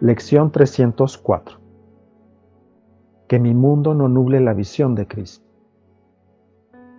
Lección 304. Que mi mundo no nuble la visión de Cristo.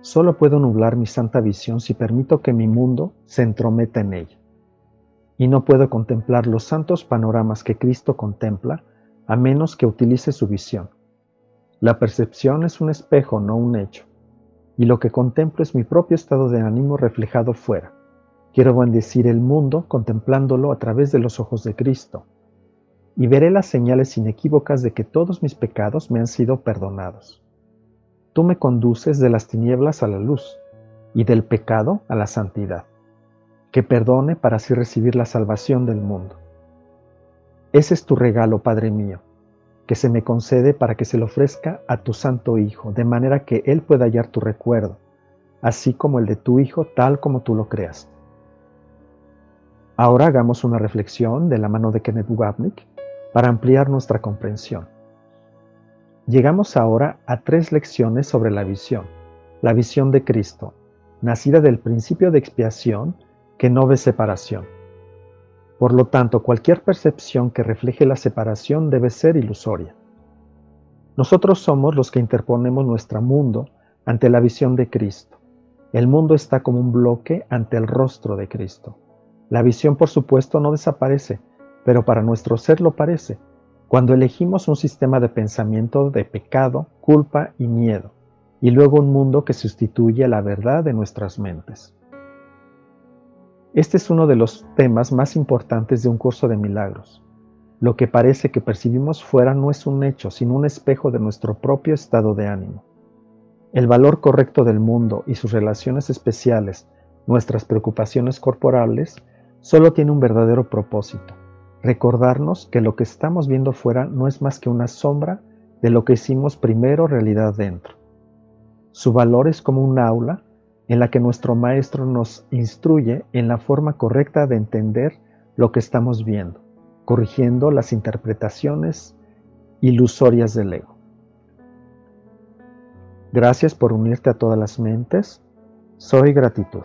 Solo puedo nublar mi santa visión si permito que mi mundo se entrometa en ella. Y no puedo contemplar los santos panoramas que Cristo contempla a menos que utilice su visión. La percepción es un espejo, no un hecho. Y lo que contemplo es mi propio estado de ánimo reflejado fuera Quiero bendecir el mundo contemplándolo a través de los ojos de Cristo, y veré las señales inequívocas de que todos mis pecados me han sido perdonados. Tú me conduces de las tinieblas a la luz, y del pecado a la santidad, que perdone para así recibir la salvación del mundo. Ese es tu regalo, Padre mío, que se me concede para que se lo ofrezca a tu Santo Hijo, de manera que Él pueda hallar tu recuerdo, así como el de tu Hijo, tal como tú lo creaste. Ahora hagamos una reflexión de la mano de Kenneth Wapnick para ampliar nuestra comprensión. Llegamos ahora a tres lecciones sobre la visión. La visión de Cristo, nacida del principio de expiación que no ve separación. Por lo tanto, cualquier percepción que refleje la separación debe ser ilusoria. Nosotros somos los que interponemos nuestro mundo ante la visión de Cristo. El mundo está como un bloque ante el rostro de Cristo. La visión, por supuesto, no desaparece, pero para nuestro ser lo parece, cuando elegimos un sistema de pensamiento de pecado, culpa y miedo, y luego un mundo que sustituye a la verdad de nuestras mentes. Este es uno de los temas más importantes de un curso de milagros. Lo que parece que percibimos fuera no es un hecho, sino un espejo de nuestro propio estado de ánimo. El valor correcto del mundo y sus relaciones especiales, nuestras preocupaciones corporales, solo tiene un verdadero propósito, recordarnos que lo que estamos viendo fuera no es más que una sombra de lo que hicimos primero realidad dentro. Su valor es como un aula en la que nuestro maestro nos instruye en la forma correcta de entender lo que estamos viendo, corrigiendo las interpretaciones ilusorias del ego. Gracias por unirte a todas las mentes. Soy gratitud.